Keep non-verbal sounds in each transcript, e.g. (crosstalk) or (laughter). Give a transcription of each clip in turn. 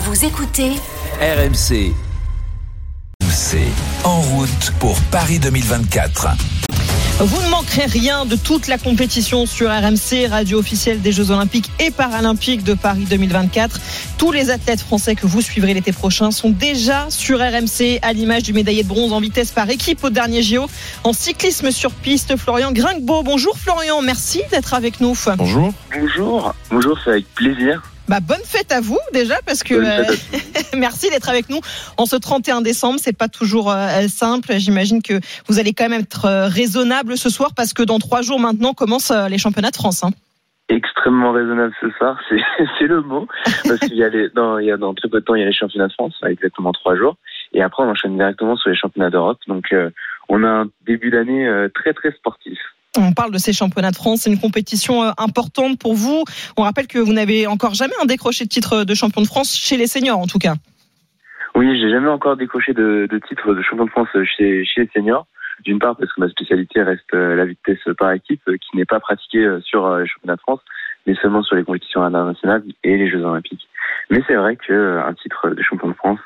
Vous écoutez RMC. C'est en route pour Paris 2024. Vous ne manquerez rien de toute la compétition sur RMC, radio officielle des Jeux Olympiques et Paralympiques de Paris 2024. Tous les athlètes français que vous suivrez l'été prochain sont déjà sur RMC, à l'image du médaillé de bronze en vitesse par équipe au dernier JO en cyclisme sur piste, Florian Gringbeau. Bonjour Florian, merci d'être avec nous. Bonjour. Bonjour, bonjour, c'est avec plaisir. Bah, bonne fête à vous déjà parce que euh, (laughs) merci d'être avec nous en ce 31 décembre. C'est pas toujours euh, simple. J'imagine que vous allez quand même être euh, raisonnable ce soir parce que dans trois jours maintenant commencent les championnats de France. Hein. Extrêmement raisonnable ce soir, (laughs) c'est le mot. Parce qu'il y a les, dans, il y a dans très peu de temps il y a les championnats de France, exactement trois jours, et après on enchaîne directement sur les championnats d'Europe. Donc on a un début d'année très très sportif. On parle de ces championnats de France, c'est une compétition euh, importante pour vous. On rappelle que vous n'avez encore jamais un décroché de titre de champion de France chez les seniors en tout cas. Oui, j'ai jamais encore décroché de, titre de champion de France chez, les seniors. D'une part parce que ma spécialité reste euh, la vitesse par équipe, euh, qui n'est pas pratiquée sur les championnats de France, mais seulement sur les compétitions internationales et les Jeux Olympiques. Mais c'est vrai qu'un titre de champion de France,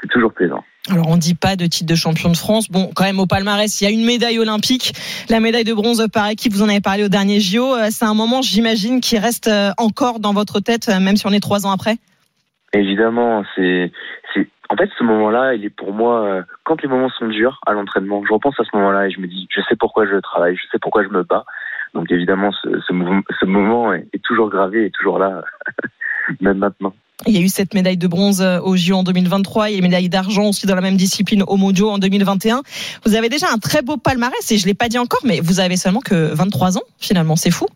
c'est toujours plaisant. Alors on dit pas de titre de champion de France. Bon, quand même au palmarès, il y a une médaille olympique, la médaille de bronze par équipe. Vous en avez parlé au dernier JO. Euh, c'est un moment, j'imagine, qui reste euh, encore dans votre tête, euh, même si on est trois ans après? Évidemment, c'est, en fait, ce moment-là, il est pour moi quand les moments sont durs à l'entraînement. Je repense à ce moment-là et je me dis, je sais pourquoi je travaille, je sais pourquoi je me bats. Donc évidemment, ce, ce moment est, est toujours gravé et toujours là, (laughs) même maintenant. Il y a eu cette médaille de bronze euh, au JO en 2023. Il y a une médaille d'argent aussi dans la même discipline au Mojo en 2021. Vous avez déjà un très beau palmarès et je l'ai pas dit encore, mais vous avez seulement que 23 ans finalement. C'est fou.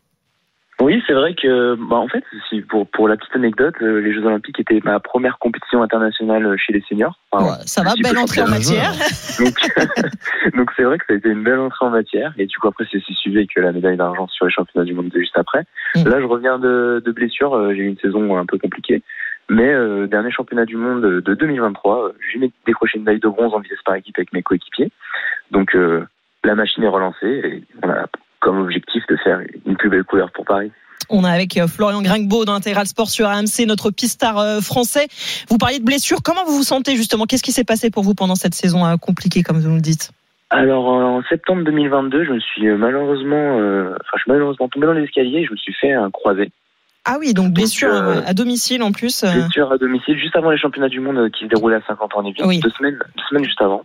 Oui, c'est vrai que, bah, en fait, pour, pour la petite anecdote, euh, les Jeux Olympiques étaient ma première compétition internationale euh, chez les seniors. ça va, belle entrée en matière. (laughs) (laughs) Donc, c'est vrai que ça a été une belle entrée en matière. Et du coup, après, c'est suivi avec la médaille d'argent sur les championnats du monde de juste après. Mm. Là, je reviens de, de blessure. J'ai eu une saison un peu compliquée. Mais euh, dernier championnat du monde de 2023, euh, j'ai décroché une médaille de bronze en vitesse par équipe avec mes coéquipiers. Donc euh, la machine est relancée et on a comme objectif de faire une plus belle couleur pour Paris. On est avec Florian Gringbeau dans Intégral Sport sur AMC, notre pistard français. Vous parliez de blessures. Comment vous vous sentez justement? Qu'est-ce qui s'est passé pour vous pendant cette saison compliquée, comme vous nous le dites? Alors en septembre 2022, je me suis malheureusement, enfin je suis malheureusement tombé dans l'escalier et je me suis fait un croisé. Ah oui, donc blessure euh, à domicile en plus. Euh. Blessure à domicile juste avant les championnats du monde euh, qui se déroulaient à 50 ans en deux semaines, deux semaines juste avant.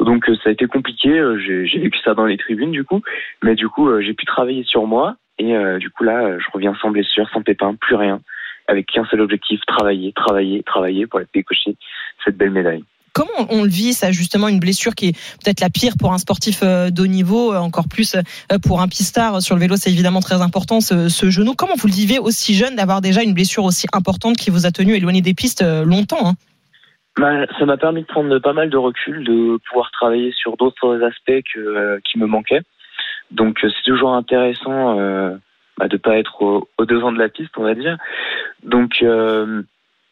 Donc ça a été compliqué. J'ai vécu ça dans les tribunes du coup, mais du coup j'ai pu travailler sur moi et du coup là je reviens sans blessure, sans pépin, plus rien, avec qu'un seul objectif travailler, travailler, travailler pour décocher cette belle médaille. Comment on le vit, ça, justement, une blessure qui est peut-être la pire pour un sportif euh, de haut niveau, euh, encore plus euh, pour un pistard sur le vélo, c'est évidemment très important, ce, genou. Comment vous le vivez aussi jeune d'avoir déjà une blessure aussi importante qui vous a tenu éloigné des pistes longtemps hein? Bah, Ça m'a permis de prendre pas mal de recul, de pouvoir travailler sur d'autres aspects qui me manquaient. Donc c'est toujours intéressant bah, de pas être au, devant de la piste, on va dire. Donc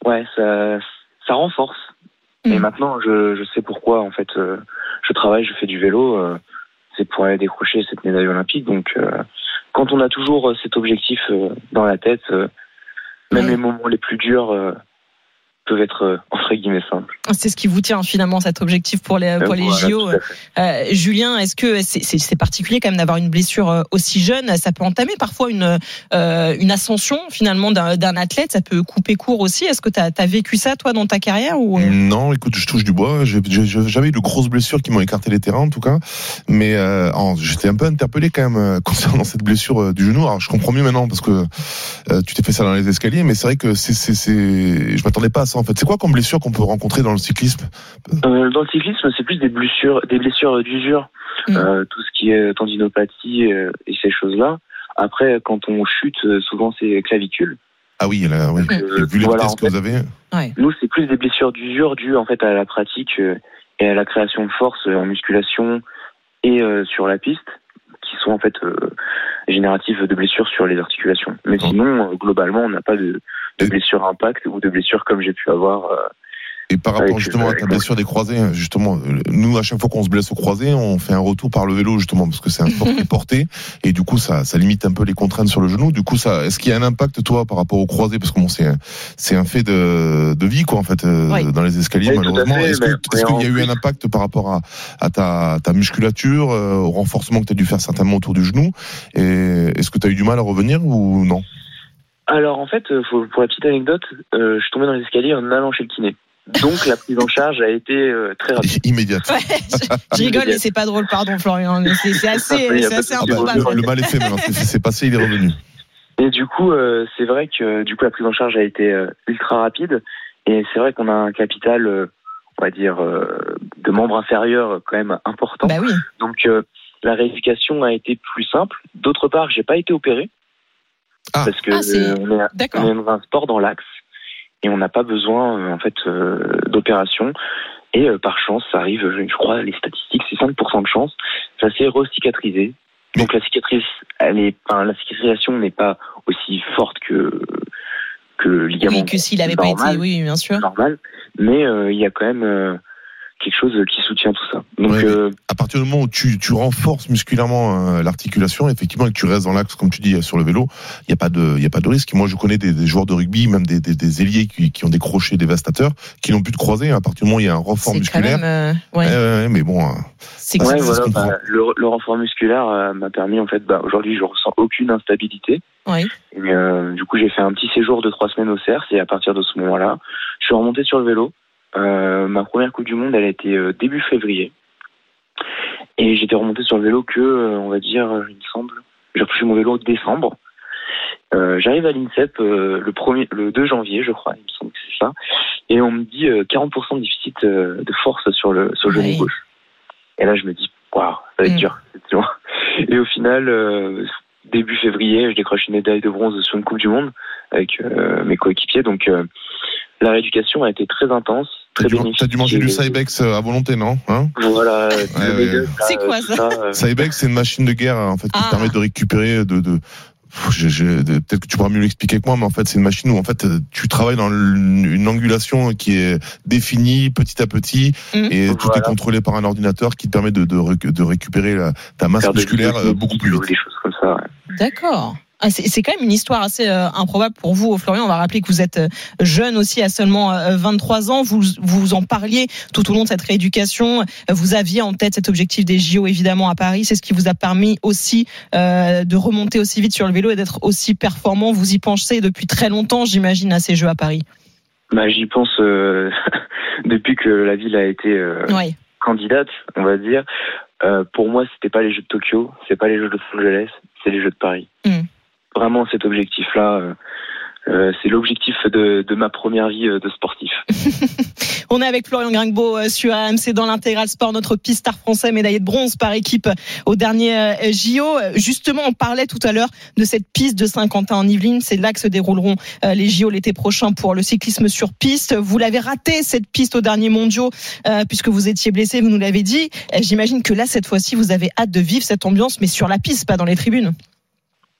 ouais, ça, ça renforce et mm. maintenant, je, je, sais pourquoi, en fait, euh, je travaille, je fais du vélo, euh, c'est pour aller décrocher cette médaille olympique. Donc, euh, quand on a toujours cet objectif dans la tête, même les moments les plus durs peuvent être euh, entre guillemets simples. C'est ce qui vous tient finalement cet objectif pour les, pour les JO. Euh, Julien, est-ce que c'est particulier quand même d'avoir une blessure euh, aussi jeune? Ça peut entamer parfois une, une ascension finalement d'un athlète. Ça peut couper court aussi. Est-ce que tu as, vécu ça toi dans ta carrière ou... Non, écoute, je touche du bois. J'ai jamais eu de grosses blessures qui m'ont écarté les terrains en tout cas. Mais j'étais un peu interpellé quand même (laughs) concernant cette blessure du genou. Alors je comprends mieux maintenant parce que tu t'es fait ça dans les escaliers, mais c'est vrai que c'est, je m'attendais pas à ça en fait. C'est quoi comme blessure qu'on peut rencontrer dans le cyclisme euh, Dans le cyclisme, c'est plus des blessures, des blessures d'usure, mm. euh, tout ce qui est tendinopathie euh, et ces choses-là. Après, quand on chute, souvent c'est clavicule. Ah oui, là, oui. Euh, vu les voilà, que vous avez. Nous, c'est plus des blessures d'usure dues en fait à la pratique euh, et à la création de force euh, en musculation et euh, sur la piste, qui sont en fait euh, génératives de blessures sur les articulations. Mais sinon, euh, globalement, on n'a pas de, de blessures impact ou de blessures comme j'ai pu avoir. Et par rapport Avec- justement à ta blessure des croisés, justement, nous à chaque fois qu'on se blesse au croisé, on fait un retour par le vélo justement parce que c'est un sport qui est (laughs) porté et du coup ça, ça limite un peu les contraintes sur le genou. Du coup, ça, est-ce qu'il y a un impact toi par rapport au croisé parce que bon, c'est un, c'est un fait de, de vie quoi en fait euh, Oui. dans les escaliers Oui, malheureusement. Est-ce qu'il y a eu un impact par rapport à, à ta, ta musculature, euh, au renforcement que tu as dû faire certainement autour du genou? Et est-ce que tu as eu du mal à revenir ou non? Alors en fait, euh, faut- pour la petite anecdote, euh, je suis tombé dans les escaliers en allant chez le kiné. Donc la prise en charge a été euh, très rapide. (laughs) Immédiate. Ouais, je, je rigole, mais c'est pas drôle, pardon, Florian. C'est assez, pas assez de Ah bah, improbable. le, le mal est fait maintenant, c'est passé, il est revenu. Et du coup, euh, c'est vrai que du coup la prise en charge a été euh, ultra rapide. Et c'est vrai qu'on a un capital, euh, on va dire, euh, de membres inférieurs quand même important. Bah oui. Donc euh, la rééducation a été plus simple. D'autre part, j'ai pas été opéré Ah. parce que Ah, euh, on, est, on est dans un sport dans l'axe et on n'a pas besoin euh, en fait euh, d'opération. Et euh, par chance, ça arrive, je, crois, les statistiques, c'est 5% de chance. Ça s'est recicatrisé. Donc la cicatrice, elle est, enfin, la cicatrisation n'est pas aussi forte que que le ligament Oui, que s'il avait pas normal, été, oui, bien sûr. normal, mais euh, il y a quand même euh, quelque chose qui soutient tout ça. Donc Ouais, euh, à partir du moment où tu, tu renforces musculairement euh, l'articulation, effectivement, et que tu restes dans l'axe, comme tu dis, sur le vélo, il n'y a pas de, y a pas de risque. Moi, je connais des, des joueurs de rugby, même des, des, des ailiers qui, qui ont des crochets dévastateurs, qui n'ont plus de croiser. À partir du moment où il y a un renfort C'est quand musculaire. même. euh, ouais. Ouais, ouais, ouais, mais bon, euh, C'est que Ouais, voilà, bah, le, le renfort musculaire euh, m'a permis, en fait, bah, aujourd'hui, je ressens aucune instabilité. Et, euh, du coup, j'ai fait un petit séjour de trois semaines au CERF et à partir de ce moment-là, je suis remonté sur le vélo. Euh, ma première Coupe du Monde, elle a été euh, début février. Et j'étais remonté sur le vélo que, euh, on va dire, il me semble, j'ai repris mon vélo en décembre. Euh, J'arrive à l'INSEP euh, le, premier, le 2 janvier, je crois, il me semble que c'est ça. Et on me dit euh, 40% de déficit de force sur le, sur le genou gauche. Et là, je me dis, waouh, ça va être Mm. dur. Et au final, début février, je décroche une médaille de bronze sur une Coupe du Monde avec mes coéquipiers. Donc, la rééducation a été très intense, t'as très t'as dû manger du Cybex euh, à volonté, non hein? Voilà. Ouais, ouais. là, C'est quoi, ça (laughs) euh, Cybex, c'est une machine de guerre en fait qui Ah. te permet de récupérer de, de peut-être que tu pourras mieux l'expliquer que moi, mais en fait, c'est une machine où en fait euh, tu travailles dans une angulation qui est définie petit à petit Mhm. et tout est contrôlé par un ordinateur qui te permet de, de, réc- de récupérer la- ta masse musculaire euh, beaucoup plus vite. Des choses comme ça. ouais. D'accord. Ah, c'est quand même une histoire assez euh, improbable pour vous, Florian. On va rappeler que vous êtes euh, jeune aussi, à seulement euh, 23 ans. Vous vous en parliez tout au long de cette rééducation. Euh, Vous aviez en tête cet objectif des JO, évidemment, à Paris. C'est ce qui vous a permis aussi euh, de remonter aussi vite sur le vélo et d'être aussi performant. Vous y pensez depuis très longtemps, j'imagine, à ces Jeux à Paris. Bah, J'y pense euh, (laughs) depuis que la ville a été euh, candidate, on va dire. Euh, pour moi, c'était pas les Jeux de Tokyo, c'est pas les Jeux de Los Angeles, c'est les Jeux de Paris. Mm. Vraiment, cet objectif-là, euh, euh, c'est l'objectif de, ma première vie euh, de sportif. (laughs) On est avec Florian Gringbeau sur AMC dans l'intégral sport, notre pistard français médaillé de bronze par équipe au dernier JO. Justement, on parlait tout à l'heure de cette piste de Saint-Quentin en Yvelines. C'est là que se dérouleront les JO l'été prochain pour le cyclisme sur piste. Vous l'avez raté cette piste au dernier mondiaux puisque vous étiez blessé, vous nous l'avez dit. J'imagine que là, cette fois-ci, vous avez hâte de vivre cette ambiance, mais sur la piste, pas dans les tribunes.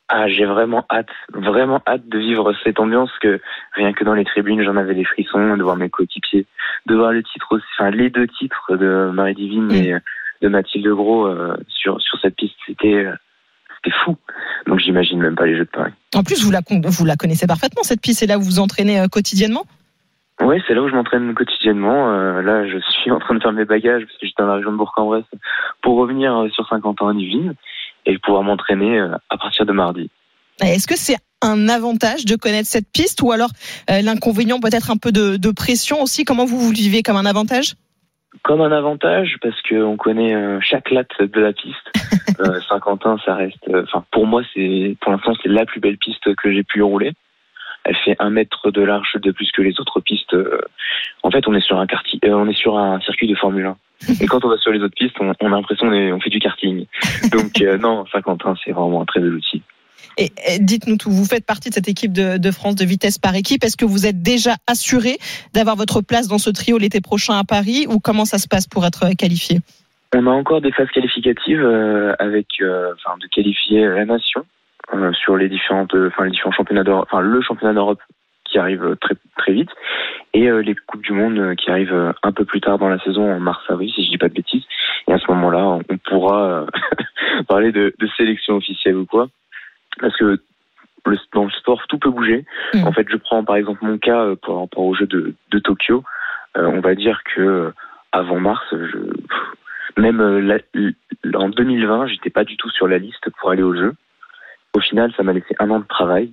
Ah, j'ai vraiment hâte, vraiment hâte de vivre cette ambiance que rien que dans les tribunes, j'en avais des frissons, de voir mes coéquipiers, de voir le titre aussi, enfin les deux titres de Marie Divine Mm. et de Mathilde Gros euh, sur sur cette piste, c'était euh, c'était fou. Donc j'imagine même pas les Jeux de Paris. En plus, vous la, vous la connaissez parfaitement, cette piste. C'est là où vous vous entraînez euh, quotidiennement? Ouais, c'est là où je m'entraîne quotidiennement. Euh, là, je suis (laughs) en train de faire mes bagages parce que j'étais dans la région de Bourg-en-Bresse pour revenir euh, sur Saint-Quentin en Yvelines et pouvoir m'entraîner euh, à partir de mardi. Est-ce que c'est un avantage de connaître cette piste ou alors euh, l'inconvénient peut-être un peu de, de pression aussi? Comment vous vous le vivez comme un avantage? Comme un avantage parce qu'on connaît euh, chaque latte de la piste. (laughs) Euh, Saint-Quentin, ça reste. Enfin, pour moi, c'est pour l'instant c'est la plus belle piste que j'ai pu rouler. Elle fait un mètre de large de plus que les autres pistes. En fait, on est sur un quartier, on est sur un circuit de Formule 1. Et quand on va sur les autres pistes, on, on a l'impression qu'on fait du karting. Donc euh, non, Saint-Quentin, c'est vraiment un très bel outil. Et, dites-nous tout, vous faites partie de cette équipe de, France de vitesse par équipe. Est-ce que vous êtes déjà assuré d'avoir votre place dans ce trio l'été prochain à Paris ou comment ça se passe pour être qualifié? On a encore des phases qualificatives euh, avec, euh, enfin, de qualifier la nation euh, sur les différentes, enfin les différents championnats d'Europe, enfin le championnat d'Europe qui arrive très très vite et les coupes du monde qui arrivent un peu plus tard dans la saison en mars avril si je dis pas de bêtises et à ce moment-là on pourra (laughs) parler de, de sélection officielle ou quoi parce que dans le sport, tout peut bouger. Mm. En fait, je prends par exemple mon cas euh, par rapport au jeu de, de Tokyo. Euh, on va dire que euh, avant mars, je, même en 2020, j'étais pas du tout sur la liste pour aller au jeu. Au final, ça m'a laissé un an de travail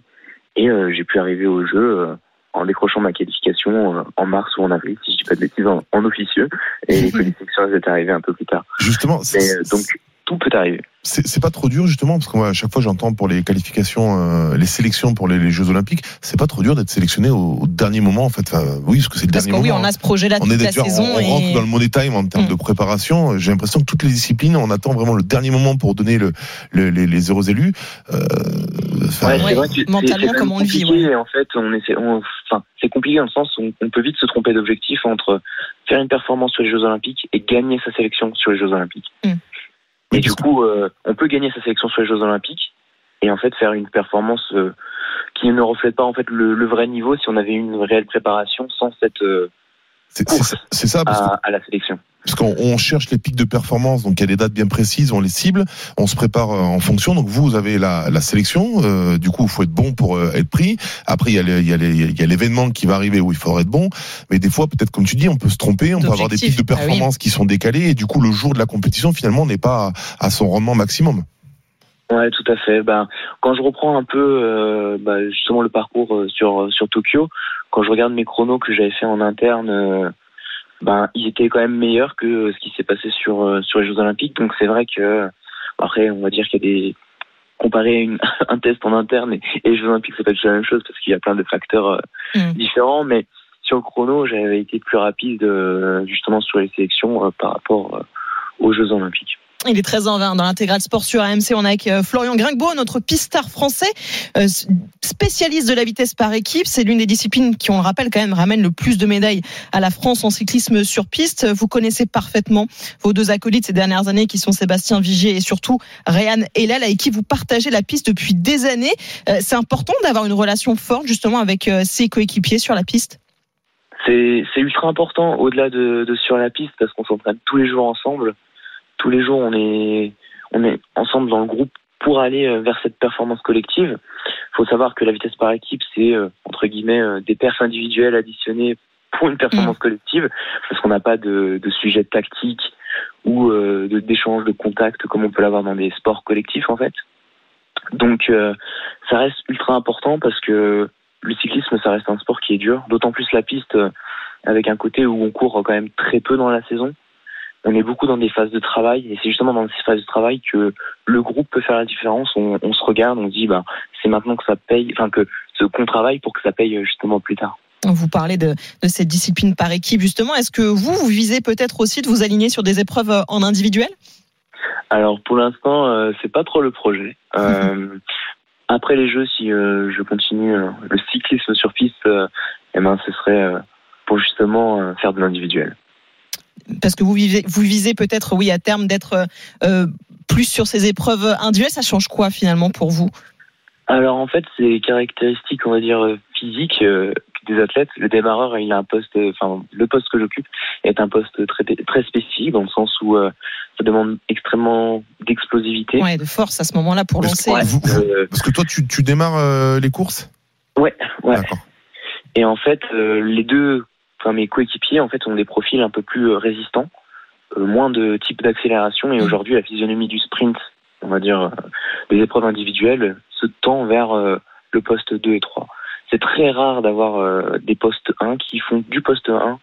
et j'ai pu arriver au jeu en décrochant ma qualification en mars ou en avril, si je dis pas de bêtises, en, officieux. Et (laughs) les qualifications, elles étaient arrivées un peu plus tard. Justement, donc tout peut arriver. C'est pas trop dur justement parce que moi à chaque fois j'entends pour les qualifications, euh, les sélections pour les, Jeux Olympiques, c'est pas trop dur d'être sélectionné au, dernier moment en fait. oui, parce que c'est le parce dernier que moment. Oui, on a ce projet-là toute la saison. On, on rentre dans le money time en termes mm. de préparation. J'ai l'impression que toutes les disciplines, on attend vraiment le dernier moment pour donner le, les, les heureux élus. Euh, ouais, c'est vrai que mentalement comme on le vit. Ouais. En fait, on essaie, enfin, c'est compliqué dans le sens où on peut vite se tromper d'objectif entre faire une performance sur les Jeux Olympiques et gagner sa sélection sur les Jeux Olympiques. Mm. Et du coup, euh, on peut gagner sa sélection sur les Jeux Olympiques et en fait faire une performance euh, qui ne reflète pas en fait le, vrai niveau si on avait une réelle préparation sans cette euh, ça à, la sélection. Parce qu'on cherche les pics de performance, donc il y a des dates bien précises, on les cible, on se prépare en fonction. Donc vous, vous avez la, la sélection, du coup, il faut être bon pour être pris. Après, il y a l'événement qui va arriver où il faudra être bon. Mais des fois, peut-être comme tu dis, on peut se tromper, on peut avoir des pics de ah performance qui sont décalés, et du coup, le jour de la compétition, finalement, n'est pas à son rendement maximum. Ouais, tout à fait. Ben, quand je reprends un peu euh, ben, justement le parcours euh, sur sur Tokyo, quand je regarde mes chronos que j'avais fait en interne, euh, ben ils étaient quand même meilleurs que ce qui s'est passé sur sur les Jeux Olympiques. Donc c'est vrai que après, on va dire qu'il y a des comparer une, (laughs) un test en interne et, les Jeux Olympiques, c'est pas la même chose parce qu'il y a plein de facteurs mm. différents, mais sur le chrono, j'avais été plus rapide justement sur les sélections par rapport aux Jeux Olympiques. Il est 13h20 dans l'intégral sport sur AMC. On est avec euh, Florian Gringbeau, notre pistard français, euh, spécialiste de la vitesse par équipe. C'est l'une des disciplines qui, on le rappelle quand même, ramène le plus de médailles à la France en cyclisme sur piste. Vous connaissez parfaitement vos deux acolytes ces dernières années qui sont Sébastien Vigier et surtout Ryan Hellel avec qui vous partagez la piste depuis des années. Euh, c'est important d'avoir une relation forte justement avec ses coéquipiers sur la piste c'est ultra important au-delà de, de, sur la piste parce qu'on s'entraîne tous les jours ensemble tous les jours, on est, on est ensemble dans le groupe pour aller euh, vers cette performance collective. Il faut savoir que la vitesse par équipe, c'est euh, entre guillemets euh, des perfs individuels additionnés pour une performance mm. collective, parce qu'on n'a pas de, de sujet tactique ou d'échange de contact comme on peut l'avoir dans des sports collectifs en fait. Donc ça reste ultra important parce que le cyclisme, ça reste un sport qui est dur, d'autant plus la piste avec un côté où on court quand même très peu dans la saison on est beaucoup dans des phases de travail et c'est justement dans ces phases de travail que le groupe peut faire la différence. On, se regarde, on se dit bah c'est maintenant que ça paye, enfin que qu'on travaille pour que ça paye justement plus tard. Vous parlez de, cette discipline par équipe justement. Est-ce que vous vous visez peut-être aussi de vous aligner sur des épreuves euh, en individuel? Alors pour l'instant euh, c'est pas trop le projet. (laughs) Euh, après les jeux, si je continue le cyclisme sur piste, eh ben ce serait pour justement faire de l'individuel parce que vous, vivez, vous visez peut-être, oui, à terme d'être euh, plus sur ces épreuves individuelles. Ça change quoi finalement pour vous? Alors en fait, c'est caractéristiques, on va dire, physiques euh, des athlètes. Le démarreur, il a un poste, enfin, le poste que j'occupe est un poste très, très spécifique dans le sens où euh, ça demande extrêmement d'explosivité. Ouais, de force à ce moment-là pour lancer. parce que toi, tu, tu démarres les courses? Ouais, ouais. Et en fait, les deux mes coéquipiers en fait ont des profils un peu plus euh, résistants, euh, moins de type d'accélération et mm. aujourd'hui la physionomie du sprint, on va dire euh, des épreuves individuelles, se tend vers le poste 2 et 3. C'est très rare d'avoir des postes 1 qui font du poste 1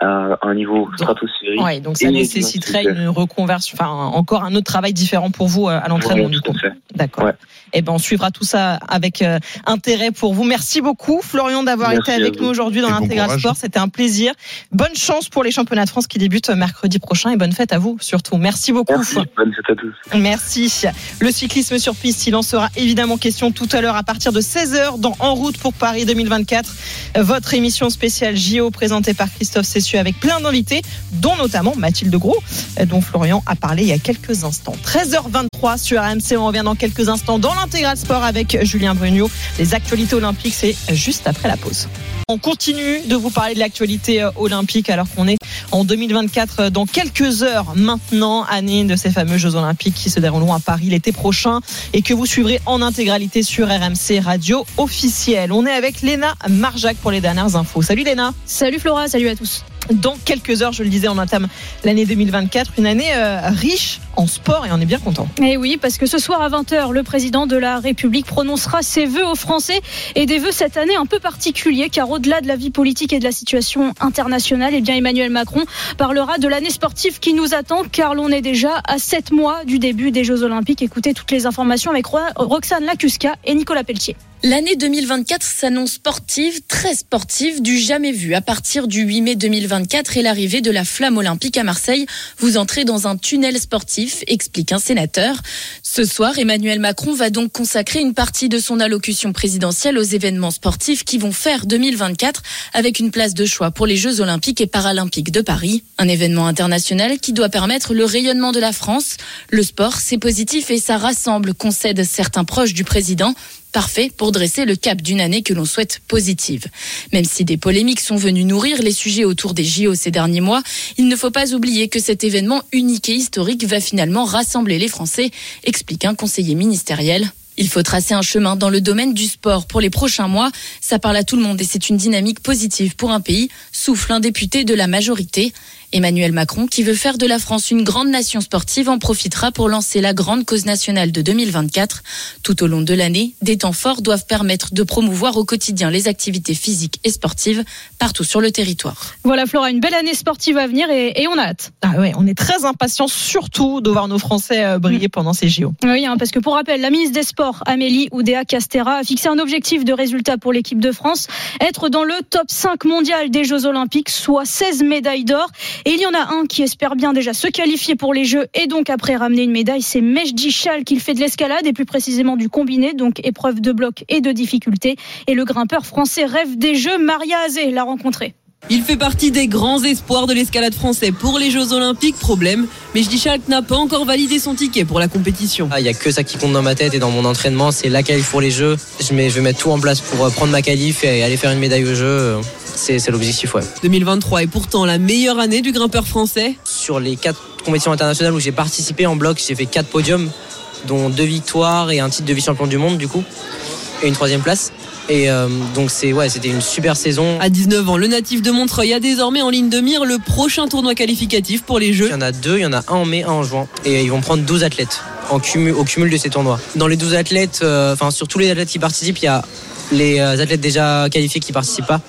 à un niveau stratosphérique. Ouais, donc ça nécessiterait une reconversion, enfin encore un autre travail différent pour vous à l'entraînement du coup. D'accord. Ouais. Eh ben on suivra tout ça avec intérêt pour vous. Merci beaucoup Florian d'avoir été avec nous aujourd'hui dans l'intégral sport. C'était un plaisir. Bonne chance pour les championnats de France qui débutent mercredi prochain et bonne fête à vous surtout. Merci beaucoup. Merci. Bonne fête à tous. Merci. Le cyclisme sur piste, il en sera évidemment question tout à l'heure à partir de 16h dans En route pour Paris 2024. Votre émission spéciale JO présentée par Christophe Cessieux avec plein d'invités, dont notamment Mathilde Gros, dont Florian a parlé il y a quelques instants. 13h23 sur AMC. On revient dans quelques instants dans l'intégral sport avec Julien Brugnot. Les actualités olympiques, c'est juste après la pause. On continue de vous parler de l'actualité euh, olympique alors qu'on est en 2024 euh, dans quelques heures maintenant, année de ces fameux Jeux olympiques qui se dérouleront à Paris l'été prochain et que vous suivrez en intégralité sur RMC Radio officielle. On est avec Léna Marjac pour les dernières infos. Salut Léna. Salut Flora, salut à tous. Dans quelques heures, je le disais, on entame l'année 2024, une année euh, riche en sport et on est bien content. Et eh oui, parce que ce soir à 20h, le président de la République prononcera ses vœux aux Français et des vœux cette année un peu particuliers car au-delà de la vie politique et de la situation internationale, eh bien Emmanuel Macron parlera de l'année sportive qui nous attend car l'on est déjà à 7 mois du début des Jeux Olympiques. Écoutez toutes les informations avec Roxane Lacuska et Nicolas Pelletier. L'année 2024 s'annonce sportive, très sportive, du jamais vu. À partir du 8 mai 2024 et l'arrivée de la flamme olympique à Marseille, vous entrez dans un tunnel sportif, explique un sénateur. Ce soir, Emmanuel Macron va donc consacrer une partie de son allocution présidentielle aux événements sportifs qui vont faire 2024 avec une place de choix pour les Jeux olympiques et paralympiques de Paris. Un événement international qui doit permettre le rayonnement de la France. Le sport, c'est positif et ça rassemble, concèdent certains proches du président parfait pour dresser le cap d'une année que l'on souhaite positive. Même si des polémiques sont venues nourrir les sujets autour des JO ces derniers mois, il ne faut pas oublier que cet événement unique et historique va finalement rassembler les Français, explique un conseiller ministériel. Il faut tracer un chemin dans le domaine du sport pour les prochains mois. Ça parle à tout le monde et c'est une dynamique positive pour un pays, souffle un député de la majorité. Emmanuel Macron, qui veut faire de la France une grande nation sportive, en profitera pour lancer la grande cause nationale de 2024. Tout au long de l'année, des temps forts doivent permettre de promouvoir au quotidien les activités physiques et sportives partout sur le territoire. Voilà Flora, une belle année sportive à venir et, on a hâte. Ah ouais, on est très impatients surtout de voir nos Français euh, briller pendant ces JO. Oui, hein, parce que pour rappel, la ministre des Sports, Amélie Oudéa Castera, a fixé un objectif de résultat pour l'équipe de France, être dans le top 5 mondial des Jeux Olympiques, soit 16 médailles d'or. Et il y en a un qui espère bien déjà se qualifier pour les Jeux et donc après ramener une médaille. C'est Mejdi Chal qui fait de l'escalade et plus précisément du combiné, donc épreuve de bloc et de difficulté. Et le grimpeur français rêve des Jeux. Maria Azé l'a rencontré. Il fait partie des grands espoirs de l'escalade français pour les Jeux Olympiques. Problème, mais je dis n'a pas encore validé son ticket pour la compétition. Ah, il n'y a que ça qui compte dans ma tête et dans mon entraînement, c'est la qualif pour les Jeux. Je, je vais mettre tout en place pour euh, prendre ma qualif et aller faire une médaille aux Jeux. C'est l'objectif, ouais. 2023 est pourtant la meilleure année du grimpeur français. Sur les quatre compétitions internationales où j'ai participé en bloc, j'ai fait quatre podiums, dont deux victoires et un titre de vice-champion du monde, du coup, et une troisième place. Et euh, donc c'est ouais, c'était une super saison. À 19 ans, le natif de Montreuil a désormais en ligne de mire le prochain tournoi qualificatif pour les Jeux. Il y en a deux, il y en a un en mai, un en juin. Et ils vont prendre 12 athlètes en cumul, au cumul de ces tournois. Dans les 12 athlètes, euh, enfin sur tous les athlètes qui participent, il y a les euh, athlètes déjà qualifiés qui participent pas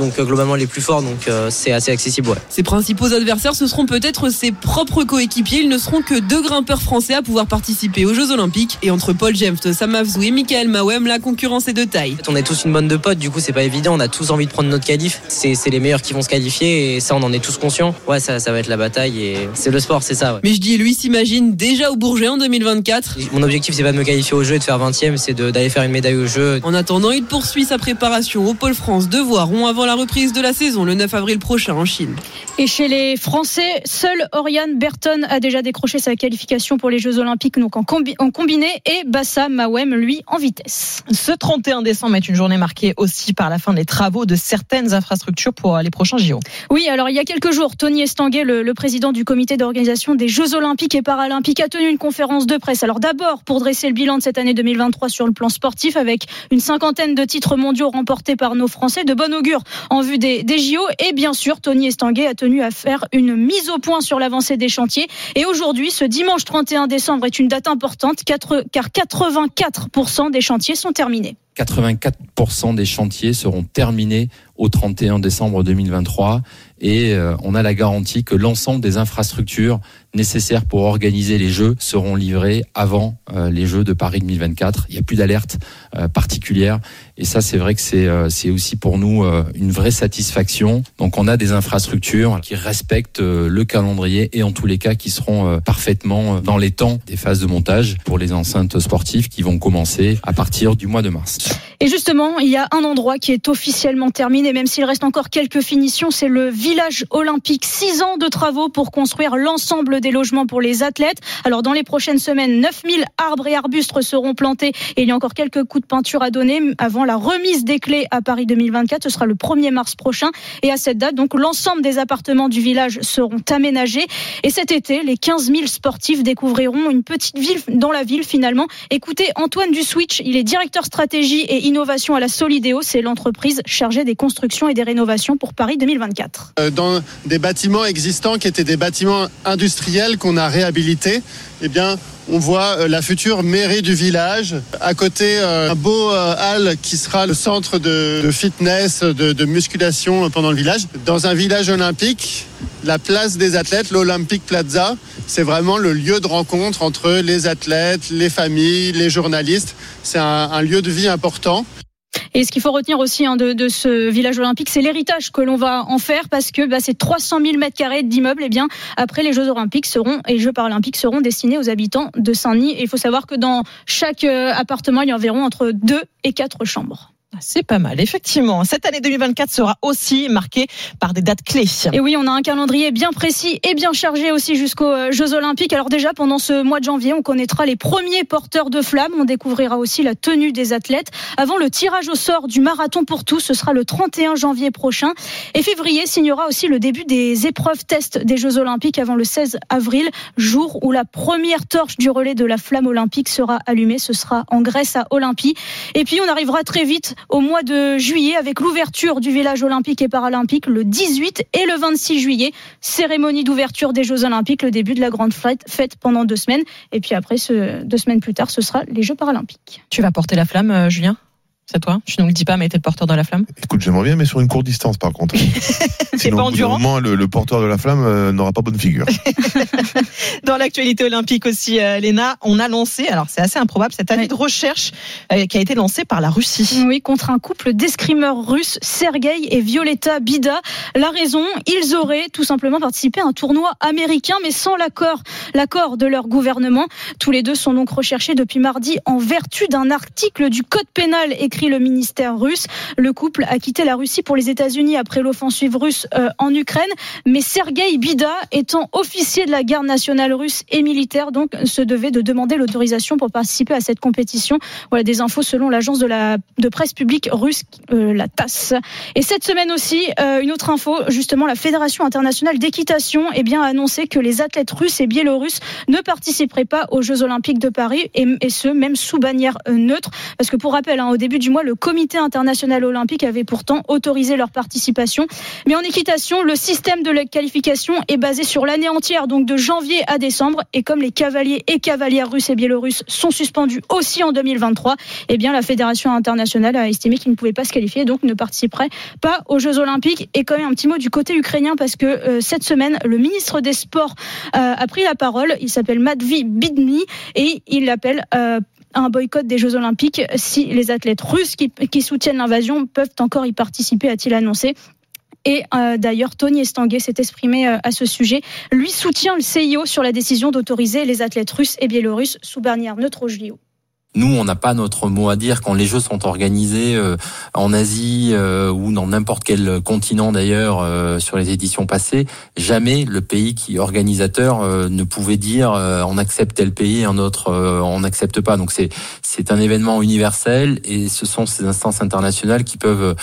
donc euh, globalement les plus forts, donc euh, c'est assez accessible. Ses principaux adversaires, ce seront peut-être ses propres coéquipiers. Ils ne seront que deux grimpeurs français à pouvoir participer aux Jeux Olympiques. Et entre Paul James, Sam Afzou et Michael Mawem, la concurrence est de taille. on est tous une bonne de potes, du coup c'est pas évident. On a tous envie de prendre notre qualif. C'est les meilleurs qui vont se qualifier et ça on en est tous conscients. Ouais, ça, ça va être la bataille et c'est le sport, c'est ça. Mais je dis, lui s'imagine déjà au Bourget en 2024. Mon objectif c'est pas de me qualifier au jeu et de faire 20ème, c'est d'aller faire une médaille au jeu. En attendant, il poursuit sa préparation au Pôle France. Devoiront avant la reprise de la saison le 9 avril prochain en Chine. Et chez les Français, seul Oriane Berton a déjà décroché sa qualification pour les Jeux Olympiques donc en, combiné et Bassa Mawem, lui, en vitesse. Ce 31 décembre est une journée marquée aussi par la fin des travaux de certaines infrastructures pour les prochains JO. Oui, alors il y a quelques jours, Tony Estanguet, le, le président du comité d'organisation des Jeux Olympiques et Paralympiques, a tenu une conférence de presse. Alors d'abord, pour dresser le bilan de cette année 2023 sur le plan sportif, avec une cinquantaine de titres mondiaux remportés par nos Français, de bon augure en vue des, des JO. Et bien sûr, Tony Estanguet a tenu à faire une mise au point sur l'avancée des chantiers. Et aujourd'hui, ce dimanche 31 décembre est une date importante car 84% des chantiers sont terminés. 84% des chantiers seront terminés au 31 décembre 2023 et euh, on a la garantie que l'ensemble des infrastructures nécessaires pour organiser les Jeux seront livrées avant euh, les Jeux de Paris 2024. Il n'y a plus d'alerte euh, particulière et ça c'est vrai que c'est c'est aussi pour nous une vraie satisfaction. Donc on a des infrastructures qui respectent le calendrier et en tous les cas qui seront parfaitement dans les temps des phases de montage pour les enceintes sportives qui vont commencer à partir du mois de mars. Et justement, il y a un endroit qui est officiellement terminé, même s'il reste encore quelques finitions, c'est le village olympique. Six ans de travaux pour construire l'ensemble des logements pour les athlètes. Alors dans les prochaines semaines, 9000 arbres et arbustes seront plantés et il y a encore quelques coups de peinture à donner avant la remise des clés à Paris 2024. Ce sera le 1er mars prochain. Et à cette date, donc l'ensemble des appartements du village seront aménagés. Et cet été, les 15 000 sportifs découvriront une petite ville dans la ville finalement. Écoutez Antoine Duswitch, il est directeur stratégie et innovation à la Solidéo, c'est l'entreprise chargée des constructions et des rénovations pour Paris 2024. Euh, dans des bâtiments existants qui étaient des bâtiments industriels qu'on a réhabilités, eh bien, on voit euh, la future mairie du village. À côté, euh, un beau hall qui sera le centre de, fitness, de, de, musculation pendant le village. Dans un village olympique, la place des athlètes, l'Olympic Plaza, c'est vraiment le lieu de rencontre entre les athlètes, les familles, les journalistes. C'est un, lieu de vie important. Et ce qu'il faut retenir aussi hein, de, ce village olympique, c'est l'héritage que l'on va en faire parce que bah, ces 300 000 mètres carrés d'immeubles, eh bien après les Jeux olympiques seront et les Jeux paralympiques seront destinés aux habitants de Saint-Denis. Et il faut savoir que dans chaque euh, appartement, il y a environ entre deux et quatre chambres. Ah, c'est pas mal, effectivement. Cette année 2024 sera aussi marquée par des dates clés. Et oui, on a un calendrier bien précis et bien chargé aussi jusqu'aux euh, Jeux Olympiques. Alors déjà, pendant ce mois de janvier, on connaîtra les premiers porteurs de flammes. On découvrira aussi la tenue des athlètes. Avant le tirage au sort du marathon pour tous, ce sera le 31 janvier prochain. Et février signera aussi le début des épreuves tests des Jeux Olympiques avant le 16 avril, jour où la première torche du relais de la flamme olympique sera allumée. Ce sera en Grèce à Olympie. Et puis, on arrivera très vite au mois de juillet avec l'ouverture du village olympique et paralympique le 18 et le 26 juillet. Cérémonie d'ouverture des Jeux olympiques, le début de la grande fête, pendant deux semaines. Et puis après, deux semaines plus tard, ce sera les Jeux paralympiques. Tu vas porter la flamme, euh, Julien? C'est toi Tu nous le dis pas, mais t'es le porteur de la flamme Écoute, j'aimerais bien, mais sur une courte distance, par contre. (laughs) c'est pas endurant. Au le, le, porteur de la flamme euh, n'aura pas bonne figure. (laughs) Dans l'actualité olympique aussi, euh, Léna, on a lancé, alors c'est assez improbable, cette année de recherche euh, qui a été lancée par la Russie. Oui, contre un couple d'escrimeurs russes, Sergei et Violetta Bida. La raison, ils auraient tout simplement participé à un tournoi américain, mais sans l'accord, l'accord de leur gouvernement. Tous les deux sont donc recherchés depuis mardi en vertu d'un article du code pénal écrit le ministère russe. Le couple a quitté la Russie pour les États-Unis après l'offensive russe euh, en Ukraine. Mais Sergei Bida, étant officier de la garde nationale russe et militaire, donc se devait de demander l'autorisation pour participer à cette compétition. Voilà des infos selon l'agence de presse publique russe, euh, la TASS. Et cette semaine aussi, euh, une autre info, justement, la Fédération internationale d'équitation eh a annoncé que les athlètes russes et biélorusses ne participeraient pas aux Jeux olympiques de Paris, et, et ce, même sous bannière neutre. Parce que pour rappel, hein, au début du mois, le Comité international olympique avait pourtant autorisé leur participation. Mais en équitation, le système de la qualification est basé sur l'année entière, donc de janvier à décembre. Et comme les cavaliers et cavalières russes et biélorusses sont suspendus aussi en 2023, eh bien la Fédération internationale a estimé qu'ils ne pouvaient pas se qualifier, donc ne participeraient pas aux Jeux olympiques. Et quand même un petit mot du côté ukrainien, parce que euh, cette semaine, le ministre des Sports euh, a pris la parole. Il s'appelle Matvey Bidny et il appelle euh, un boycott des Jeux Olympiques si les athlètes russes qui, soutiennent l'invasion peuvent encore y participer, a-t-il annoncé. Et euh, d'ailleurs, Tony Estanguet s'est exprimé euh, à ce sujet. Lui soutient le CIO sur la décision d'autoriser les athlètes russes et biélorusses sous bannière neutre au. Nous, on n'a pas notre mot à dire quand les Jeux sont organisés euh, en Asie euh, ou dans n'importe quel continent d'ailleurs euh, sur les éditions passées. Jamais le pays qui est organisateur ne pouvait dire on accepte tel pays, un autre on n'accepte pas. Donc c'est c'est un événement universel et ce sont ces instances internationales qui peuvent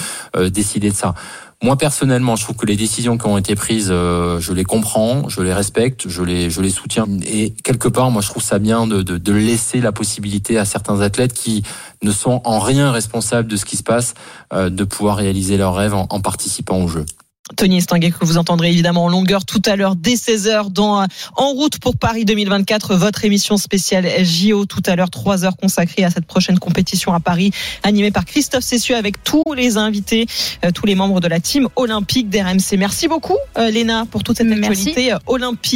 décider de ça. Moi personnellement, je trouve que les décisions qui ont été prises, euh, je les comprends, je les respecte, je les, je les soutiens. Et quelque part, moi, je trouve ça bien de, de, laisser la possibilité à certains athlètes qui ne sont en rien responsables de ce qui se passe, euh, de pouvoir réaliser leurs rêves en, en participant au jeu. Tony Estanguet que vous entendrez évidemment en longueur tout à l'heure dès 16h dans En route pour Paris 2024, votre émission spéciale JO tout à l'heure, 3 heures consacrées à cette prochaine compétition à Paris, animée par Christophe Cessieux avec tous les invités, euh, tous les membres de la team olympique d'RMC. Merci beaucoup euh, Léna pour toute cette Merci. actualité euh, olympique.